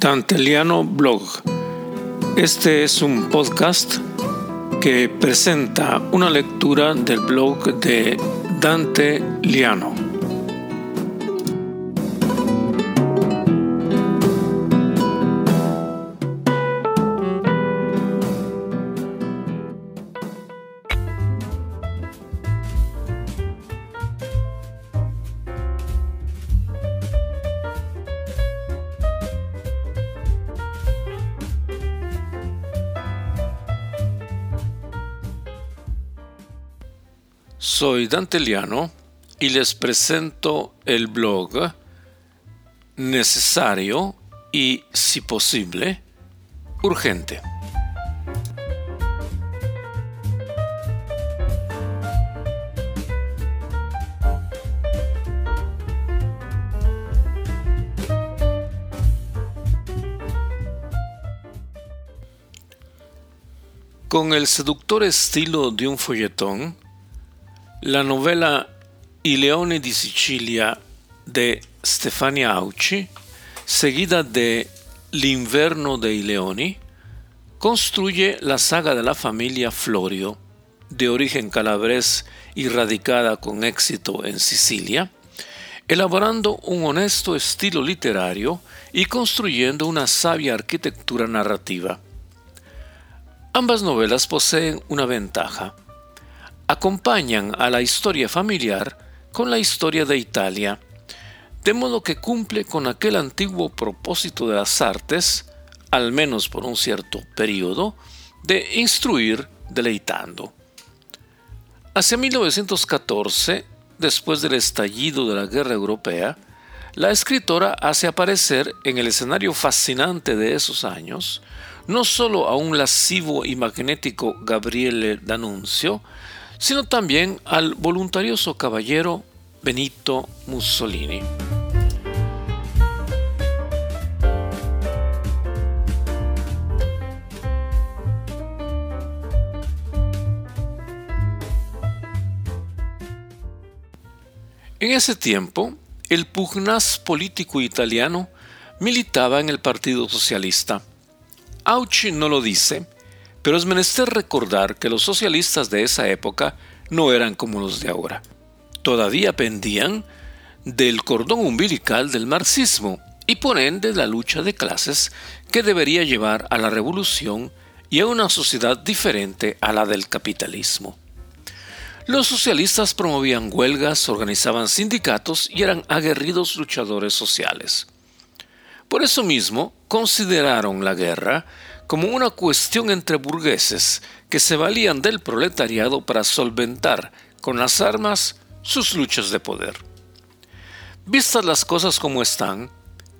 Danteliano Blog. Este es un podcast que presenta una lectura del blog de Dante Liano. Soy Dante Liano y les presento el blog necesario y, si posible, urgente. Con el seductor estilo de un folletón, la novela I Leone di Sicilia de Stefania Auci, seguida de L'inverno dei leoni, construye la saga de la familia Florio, de origen calabrés y radicada con éxito en Sicilia, elaborando un honesto estilo literario y construyendo una sabia arquitectura narrativa. Ambas novelas poseen una ventaja acompañan a la historia familiar con la historia de Italia, de modo que cumple con aquel antiguo propósito de las artes, al menos por un cierto periodo, de instruir deleitando. Hacia 1914, después del estallido de la Guerra Europea, la escritora hace aparecer en el escenario fascinante de esos años no solo a un lascivo y magnético Gabriele D'Annunzio, sino también al voluntarioso caballero Benito Mussolini. En ese tiempo, el pugnaz político italiano militaba en el Partido Socialista. Auchi no lo dice, pero es menester recordar que los socialistas de esa época no eran como los de ahora. Todavía pendían del cordón umbilical del marxismo y por ende la lucha de clases que debería llevar a la revolución y a una sociedad diferente a la del capitalismo. Los socialistas promovían huelgas, organizaban sindicatos y eran aguerridos luchadores sociales. Por eso mismo consideraron la guerra como una cuestión entre burgueses que se valían del proletariado para solventar con las armas sus luchas de poder. Vistas las cosas como están,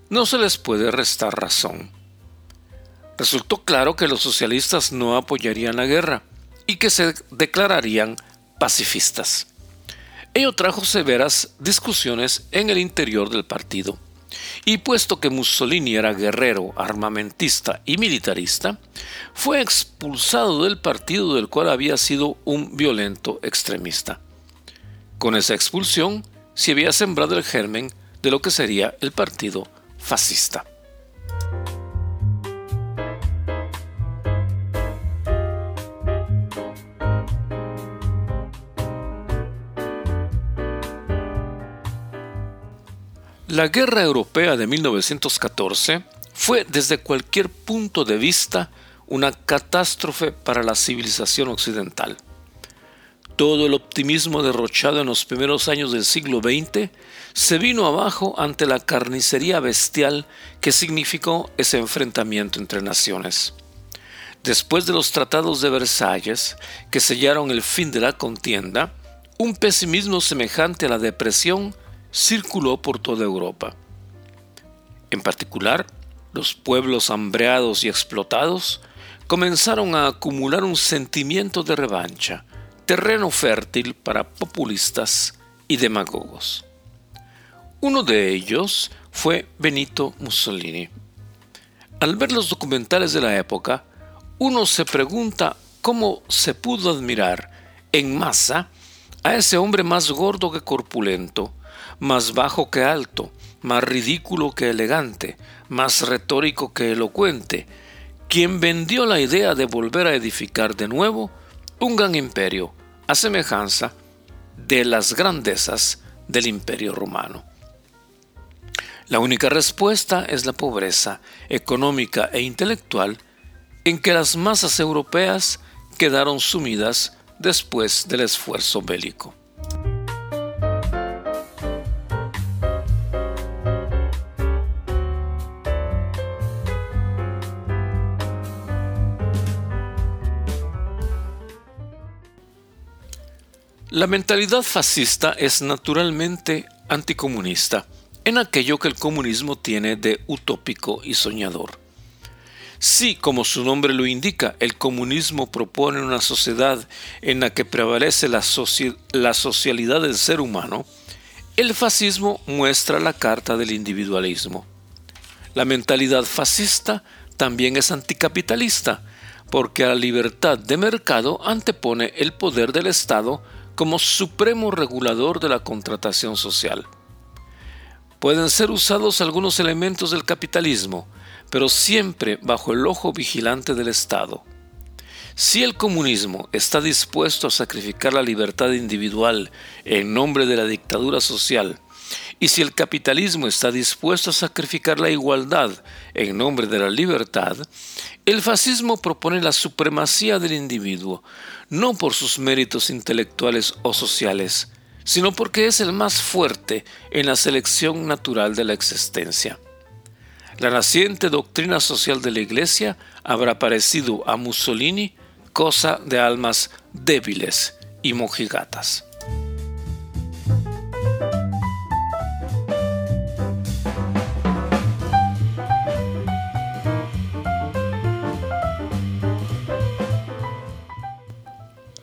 no se les puede restar razón. Resultó claro que los socialistas no apoyarían la guerra y que se declararían pacifistas. Ello trajo severas discusiones en el interior del partido y puesto que Mussolini era guerrero, armamentista y militarista, fue expulsado del partido del cual había sido un violento extremista. Con esa expulsión se había sembrado el germen de lo que sería el partido fascista. La Guerra Europea de 1914 fue desde cualquier punto de vista una catástrofe para la civilización occidental. Todo el optimismo derrochado en los primeros años del siglo XX se vino abajo ante la carnicería bestial que significó ese enfrentamiento entre naciones. Después de los tratados de Versalles, que sellaron el fin de la contienda, un pesimismo semejante a la depresión circuló por toda Europa. En particular, los pueblos hambreados y explotados comenzaron a acumular un sentimiento de revancha, terreno fértil para populistas y demagogos. Uno de ellos fue Benito Mussolini. Al ver los documentales de la época, uno se pregunta cómo se pudo admirar en masa a ese hombre más gordo que corpulento, más bajo que alto, más ridículo que elegante, más retórico que elocuente, quien vendió la idea de volver a edificar de nuevo un gran imperio, a semejanza de las grandezas del imperio romano. La única respuesta es la pobreza económica e intelectual en que las masas europeas quedaron sumidas después del esfuerzo bélico. La mentalidad fascista es naturalmente anticomunista en aquello que el comunismo tiene de utópico y soñador. Si, como su nombre lo indica, el comunismo propone una sociedad en la que prevalece la, la socialidad del ser humano, el fascismo muestra la carta del individualismo. La mentalidad fascista también es anticapitalista, porque a la libertad de mercado antepone el poder del Estado como supremo regulador de la contratación social. Pueden ser usados algunos elementos del capitalismo, pero siempre bajo el ojo vigilante del Estado. Si el comunismo está dispuesto a sacrificar la libertad individual en nombre de la dictadura social, y si el capitalismo está dispuesto a sacrificar la igualdad en nombre de la libertad, el fascismo propone la supremacía del individuo, no por sus méritos intelectuales o sociales, sino porque es el más fuerte en la selección natural de la existencia. La naciente doctrina social de la Iglesia habrá parecido a Mussolini cosa de almas débiles y mojigatas.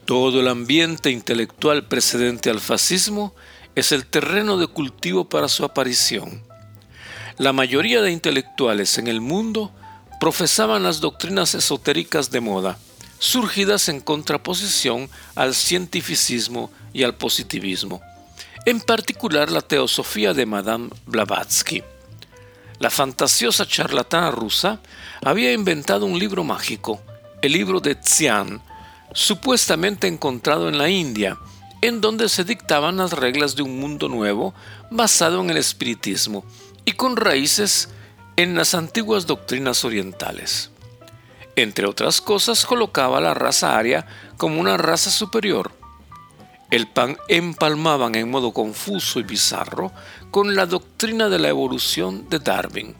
Todo el ambiente intelectual precedente al fascismo es el terreno de cultivo para su aparición. La mayoría de intelectuales en el mundo profesaban las doctrinas esotéricas de moda, surgidas en contraposición al cientificismo y al positivismo, en particular la teosofía de Madame Blavatsky. La fantasiosa charlatana rusa había inventado un libro mágico, el libro de Tsian, supuestamente encontrado en la India, en donde se dictaban las reglas de un mundo nuevo basado en el espiritismo y con raíces en las antiguas doctrinas orientales. Entre otras cosas, colocaba a la raza aria como una raza superior. El pan empalmaban en modo confuso y bizarro con la doctrina de la evolución de Darwin.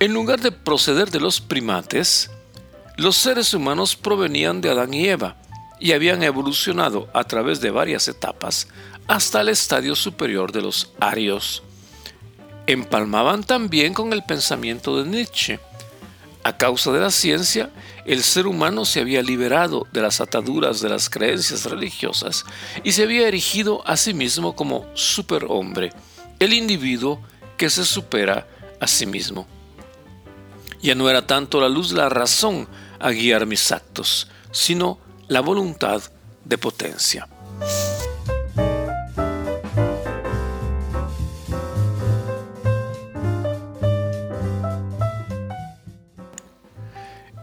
En lugar de proceder de los primates, los seres humanos provenían de Adán y Eva y habían evolucionado a través de varias etapas hasta el estadio superior de los arios. Empalmaban también con el pensamiento de Nietzsche. A causa de la ciencia, el ser humano se había liberado de las ataduras de las creencias religiosas y se había erigido a sí mismo como superhombre, el individuo que se supera a sí mismo. Ya no era tanto la luz la razón a guiar mis actos, sino la voluntad de potencia.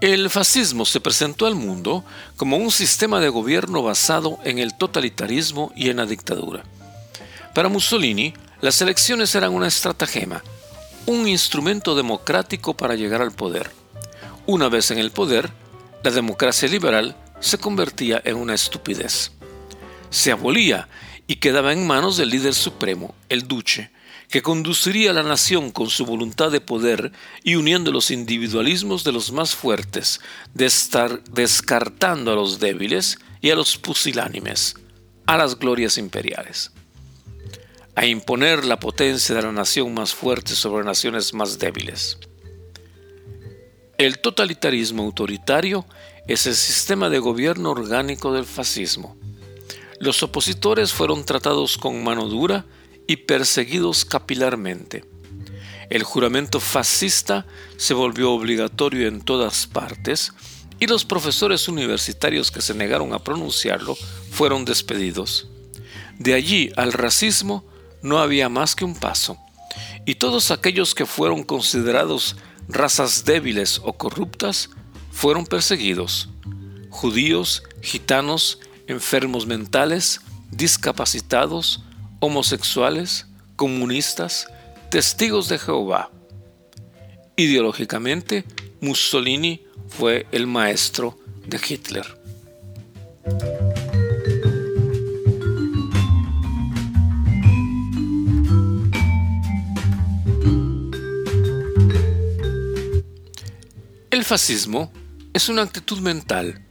El fascismo se presentó al mundo como un sistema de gobierno basado en el totalitarismo y en la dictadura. Para Mussolini, las elecciones eran una estratagema, un instrumento democrático para llegar al poder. Una vez en el poder, la democracia liberal se convertía en una estupidez. Se abolía y quedaba en manos del líder supremo, el duce, que conduciría a la nación con su voluntad de poder y uniendo los individualismos de los más fuertes, de estar descartando a los débiles y a los pusilánimes, a las glorias imperiales a imponer la potencia de la nación más fuerte sobre naciones más débiles. El totalitarismo autoritario es el sistema de gobierno orgánico del fascismo. Los opositores fueron tratados con mano dura y perseguidos capilarmente. El juramento fascista se volvió obligatorio en todas partes y los profesores universitarios que se negaron a pronunciarlo fueron despedidos. De allí al racismo no había más que un paso, y todos aquellos que fueron considerados razas débiles o corruptas fueron perseguidos. Judíos, gitanos, enfermos mentales, discapacitados, homosexuales, comunistas, testigos de Jehová. Ideológicamente, Mussolini fue el maestro de Hitler. Fascismo es una actitud mental.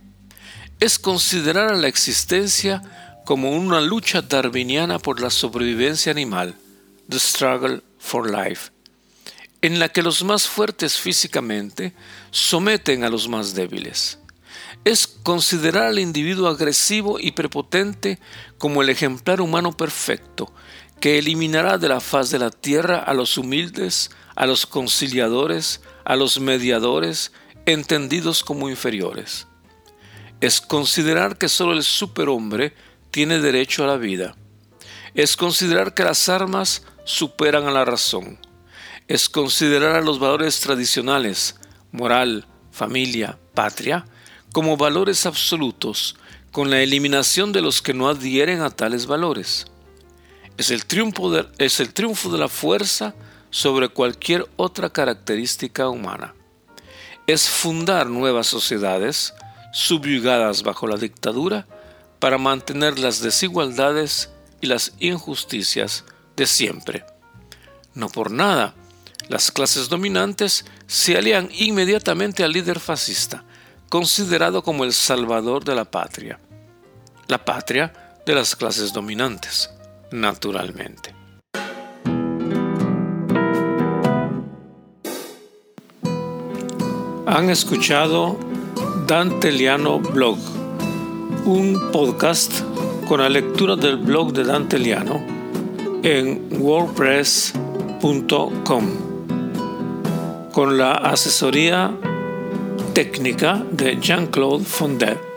Es considerar a la existencia como una lucha darwiniana por la sobrevivencia animal, the struggle for life, en la que los más fuertes físicamente someten a los más débiles. Es considerar al individuo agresivo y prepotente como el ejemplar humano perfecto, que eliminará de la faz de la tierra a los humildes, a los conciliadores, a los mediadores, entendidos como inferiores. Es considerar que solo el superhombre tiene derecho a la vida. Es considerar que las armas superan a la razón. Es considerar a los valores tradicionales, moral, familia, patria, como valores absolutos, con la eliminación de los que no adhieren a tales valores. Es el triunfo de, es el triunfo de la fuerza sobre cualquier otra característica humana. Es fundar nuevas sociedades subyugadas bajo la dictadura para mantener las desigualdades y las injusticias de siempre. No por nada, las clases dominantes se alían inmediatamente al líder fascista, considerado como el salvador de la patria. La patria de las clases dominantes, naturalmente. Han escuchado Dante Liano Blog, un podcast con la lectura del blog de Dante Liano en wordpress.com, con la asesoría técnica de Jean-Claude Fondet.